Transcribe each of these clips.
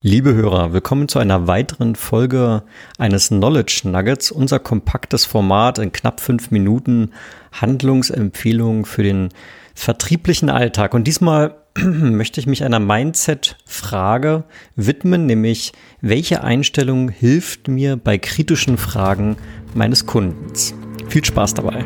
Liebe Hörer, willkommen zu einer weiteren Folge eines Knowledge Nuggets, unser kompaktes Format in knapp fünf Minuten Handlungsempfehlungen für den vertrieblichen Alltag. Und diesmal möchte ich mich einer Mindset-Frage widmen, nämlich welche Einstellung hilft mir bei kritischen Fragen meines Kundens? Viel Spaß dabei.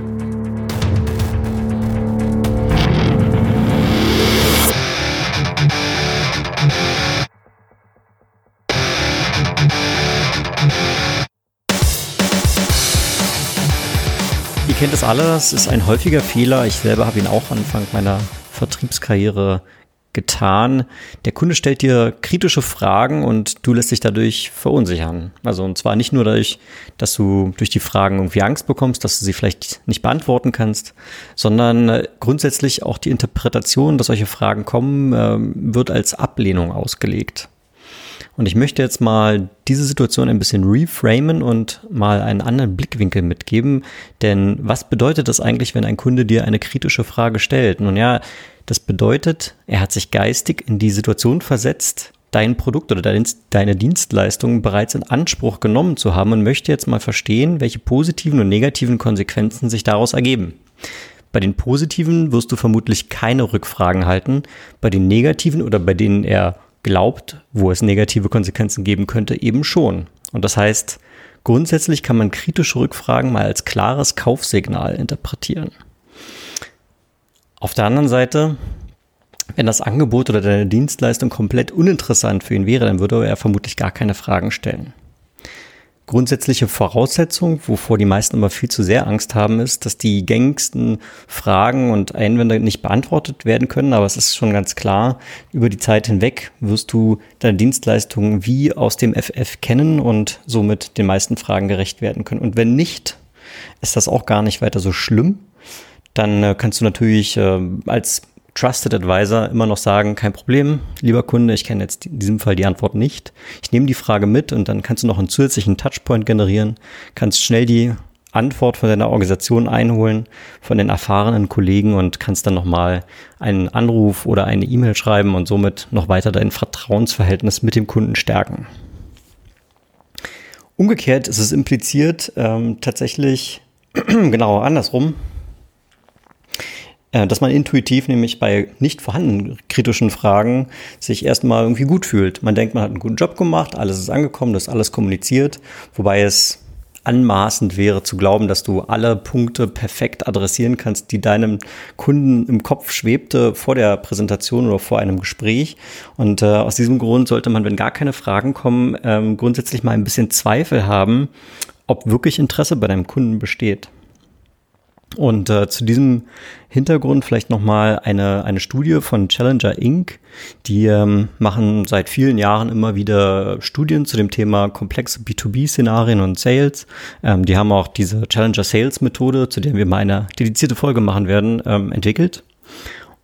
Kennt es alle, es ist ein häufiger Fehler. Ich selber habe ihn auch Anfang meiner Vertriebskarriere getan. Der Kunde stellt dir kritische Fragen und du lässt dich dadurch verunsichern. Also und zwar nicht nur dadurch, dass du durch die Fragen irgendwie Angst bekommst, dass du sie vielleicht nicht beantworten kannst, sondern äh, grundsätzlich auch die Interpretation, dass solche Fragen kommen, ähm, wird als Ablehnung ausgelegt. Und ich möchte jetzt mal diese Situation ein bisschen reframen und mal einen anderen Blickwinkel mitgeben. Denn was bedeutet das eigentlich, wenn ein Kunde dir eine kritische Frage stellt? Nun ja, das bedeutet, er hat sich geistig in die Situation versetzt, dein Produkt oder deine Dienstleistung bereits in Anspruch genommen zu haben und möchte jetzt mal verstehen, welche positiven und negativen Konsequenzen sich daraus ergeben. Bei den positiven wirst du vermutlich keine Rückfragen halten. Bei den negativen oder bei denen er glaubt, wo es negative Konsequenzen geben könnte, eben schon. Und das heißt, grundsätzlich kann man kritische Rückfragen mal als klares Kaufsignal interpretieren. Auf der anderen Seite, wenn das Angebot oder deine Dienstleistung komplett uninteressant für ihn wäre, dann würde er vermutlich gar keine Fragen stellen grundsätzliche Voraussetzung, wovor die meisten immer viel zu sehr Angst haben, ist, dass die gängigsten Fragen und Einwände nicht beantwortet werden können. Aber es ist schon ganz klar, über die Zeit hinweg wirst du deine Dienstleistungen wie aus dem FF kennen und somit den meisten Fragen gerecht werden können. Und wenn nicht, ist das auch gar nicht weiter so schlimm. Dann äh, kannst du natürlich äh, als Trusted Advisor immer noch sagen, kein Problem, lieber Kunde, ich kenne jetzt in diesem Fall die Antwort nicht. Ich nehme die Frage mit und dann kannst du noch einen zusätzlichen Touchpoint generieren, kannst schnell die Antwort von deiner Organisation einholen, von den erfahrenen Kollegen und kannst dann nochmal einen Anruf oder eine E-Mail schreiben und somit noch weiter dein Vertrauensverhältnis mit dem Kunden stärken. Umgekehrt ist es impliziert ähm, tatsächlich genau andersrum. Äh, dass man intuitiv nämlich bei nicht vorhandenen kritischen Fragen sich erstmal irgendwie gut fühlt. Man denkt, man hat einen guten Job gemacht, alles ist angekommen, das ist alles kommuniziert, wobei es anmaßend wäre zu glauben, dass du alle Punkte perfekt adressieren kannst, die deinem Kunden im Kopf schwebte vor der Präsentation oder vor einem Gespräch. Und äh, aus diesem Grund sollte man, wenn gar keine Fragen kommen, ähm, grundsätzlich mal ein bisschen Zweifel haben, ob wirklich Interesse bei deinem Kunden besteht. Und äh, zu diesem Hintergrund vielleicht nochmal eine, eine Studie von Challenger Inc. Die ähm, machen seit vielen Jahren immer wieder Studien zu dem Thema komplexe B2B-Szenarien und Sales. Ähm, die haben auch diese Challenger Sales Methode, zu der wir mal eine dedizierte Folge machen werden, ähm, entwickelt.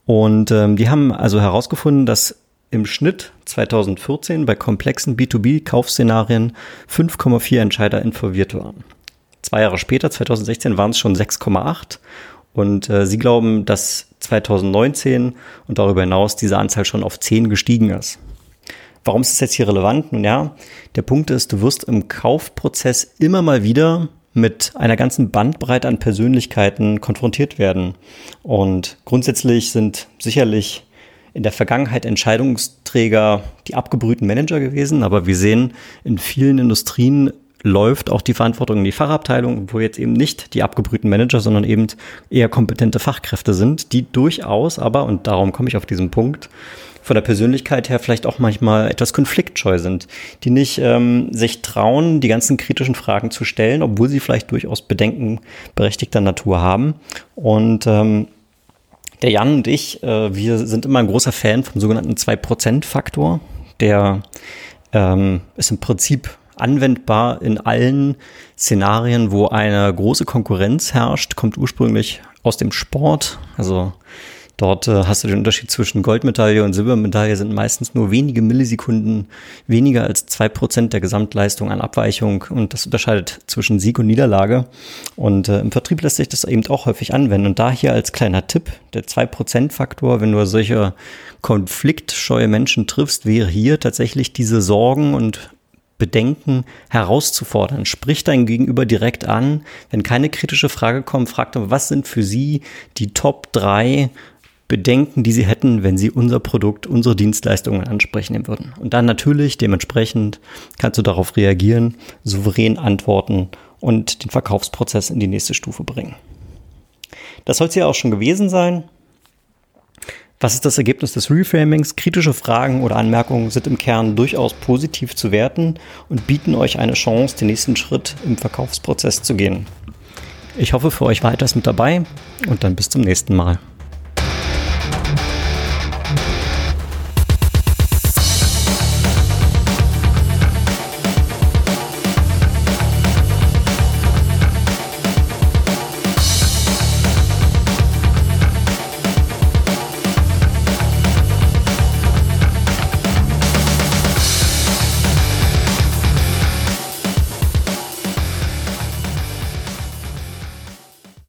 Und ähm, die haben also herausgefunden, dass im Schnitt 2014 bei komplexen B2B-Kaufszenarien 5,4 Entscheider informiert waren. Zwei Jahre später, 2016, waren es schon 6,8. Und äh, sie glauben, dass 2019 und darüber hinaus diese Anzahl schon auf 10 gestiegen ist. Warum ist das jetzt hier relevant? Nun ja, der Punkt ist, du wirst im Kaufprozess immer mal wieder mit einer ganzen Bandbreite an Persönlichkeiten konfrontiert werden. Und grundsätzlich sind sicherlich in der Vergangenheit Entscheidungsträger die abgebrühten Manager gewesen, aber wir sehen in vielen Industrien läuft auch die Verantwortung in die Fachabteilung, wo jetzt eben nicht die abgebrühten Manager, sondern eben eher kompetente Fachkräfte sind, die durchaus aber, und darum komme ich auf diesen Punkt, von der Persönlichkeit her vielleicht auch manchmal etwas konfliktscheu sind, die nicht ähm, sich trauen, die ganzen kritischen Fragen zu stellen, obwohl sie vielleicht durchaus Bedenken berechtigter Natur haben. Und ähm, der Jan und ich, äh, wir sind immer ein großer Fan vom sogenannten 2%-Faktor. Der ähm, ist im Prinzip anwendbar in allen Szenarien, wo eine große Konkurrenz herrscht, kommt ursprünglich aus dem Sport. Also Dort äh, hast du den Unterschied zwischen Goldmedaille und Silbermedaille sind meistens nur wenige Millisekunden weniger als zwei Prozent der Gesamtleistung an Abweichung und das unterscheidet zwischen Sieg und Niederlage. Und äh, im Vertrieb lässt sich das eben auch häufig anwenden. Und da hier als kleiner Tipp, der zwei Prozent Faktor, wenn du solche konfliktscheue Menschen triffst, wäre hier tatsächlich diese Sorgen und Bedenken herauszufordern. Sprich dein Gegenüber direkt an. Wenn keine kritische Frage kommt, fragt er, was sind für Sie die Top drei Bedenken, die Sie hätten, wenn Sie unser Produkt, unsere Dienstleistungen ansprechen würden. Und dann natürlich dementsprechend kannst du darauf reagieren, souverän antworten und den Verkaufsprozess in die nächste Stufe bringen. Das soll es ja auch schon gewesen sein. Was ist das Ergebnis des Reframings? Kritische Fragen oder Anmerkungen sind im Kern durchaus positiv zu werten und bieten euch eine Chance, den nächsten Schritt im Verkaufsprozess zu gehen. Ich hoffe, für euch war etwas mit dabei und dann bis zum nächsten Mal.